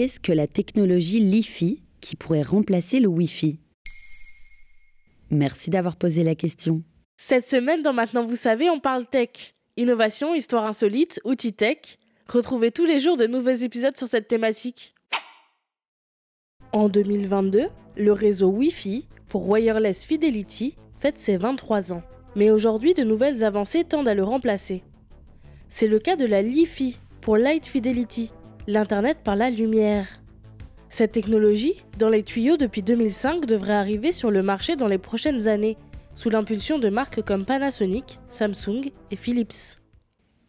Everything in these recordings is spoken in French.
Qu'est-ce que la technologie Li-Fi qui pourrait remplacer le Wi-Fi? Merci d'avoir posé la question. Cette semaine, dans Maintenant vous savez, on parle tech. Innovation, histoire insolite, outils tech. Retrouvez tous les jours de nouveaux épisodes sur cette thématique. En 2022, le réseau Wi-Fi pour Wireless Fidelity fête ses 23 ans. Mais aujourd'hui, de nouvelles avancées tendent à le remplacer. C'est le cas de la Li-Fi pour Light Fidelity, l'Internet par la lumière. Cette technologie, dans les tuyaux depuis 2005, devrait arriver sur le marché dans les prochaines années, sous l'impulsion de marques comme Panasonic, Samsung et Philips.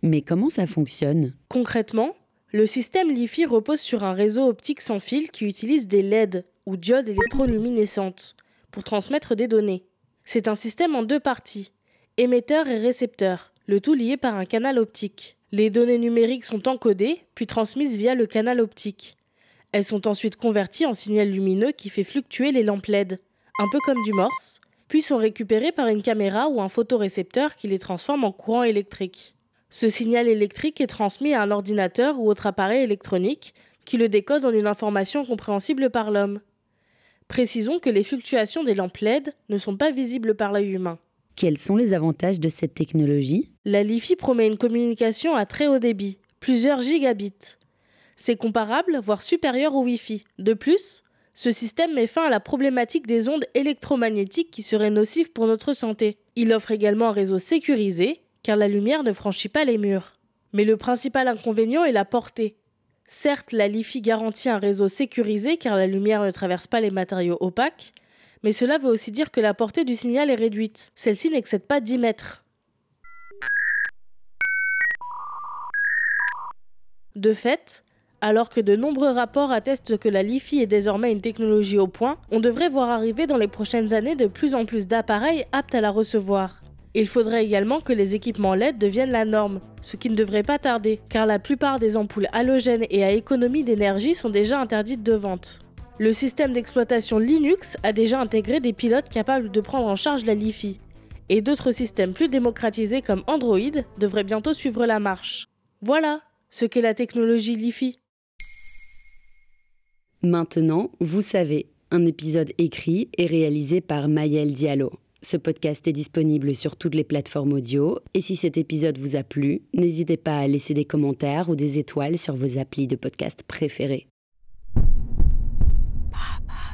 Mais comment ça fonctionne? Concrètement, le système Li-Fi repose sur un réseau optique sans fil qui utilise des LED ou diodes électroluminescentes pour transmettre des données. C'est un système en deux parties, émetteur et récepteur, le tout lié par un canal optique. Les données numériques sont encodées, puis transmises via le canal optique. Elles sont ensuite converties en signal lumineux qui fait fluctuer les lampes LED, un peu comme du morse, puis sont récupérées par une caméra ou un photorécepteur qui les transforme en courant électrique. Ce signal électrique est transmis à un ordinateur ou autre appareil électronique qui le décode en une information compréhensible par l'homme. Précisons que les fluctuations des lampes LED ne sont pas visibles par l'œil humain. Quels sont les avantages de cette technologie La Li-Fi promet une communication à très haut débit, plusieurs gigabits. C'est comparable, voire supérieur au Wi-Fi. De plus, ce système met fin à la problématique des ondes électromagnétiques qui seraient nocives pour notre santé. Il offre également un réseau sécurisé, car la lumière ne franchit pas les murs. Mais le principal inconvénient est la portée. Certes, la Li-Fi garantit un réseau sécurisé car la lumière ne traverse pas les matériaux opaques, mais cela veut aussi dire que la portée du signal est réduite. Celle-ci n'excède pas 10 mètres. De fait, alors que de nombreux rapports attestent que la Li-Fi est désormais une technologie au point, on devrait voir arriver dans les prochaines années de plus en plus d'appareils aptes à la recevoir. Il faudrait également que les équipements LED deviennent la norme, ce qui ne devrait pas tarder, car la plupart des ampoules halogènes et à économie d'énergie sont déjà interdites de vente. Le système d'exploitation Linux a déjà intégré des pilotes capables de prendre en charge la Li-Fi, et d'autres systèmes plus démocratisés comme Android devraient bientôt suivre la marche. Voilà ce qu'est la technologie Li-Fi. Maintenant, vous savez, un épisode écrit et réalisé par Mayel Diallo. Ce podcast est disponible sur toutes les plateformes audio et si cet épisode vous a plu, n'hésitez pas à laisser des commentaires ou des étoiles sur vos applis de podcast préférés. Papa.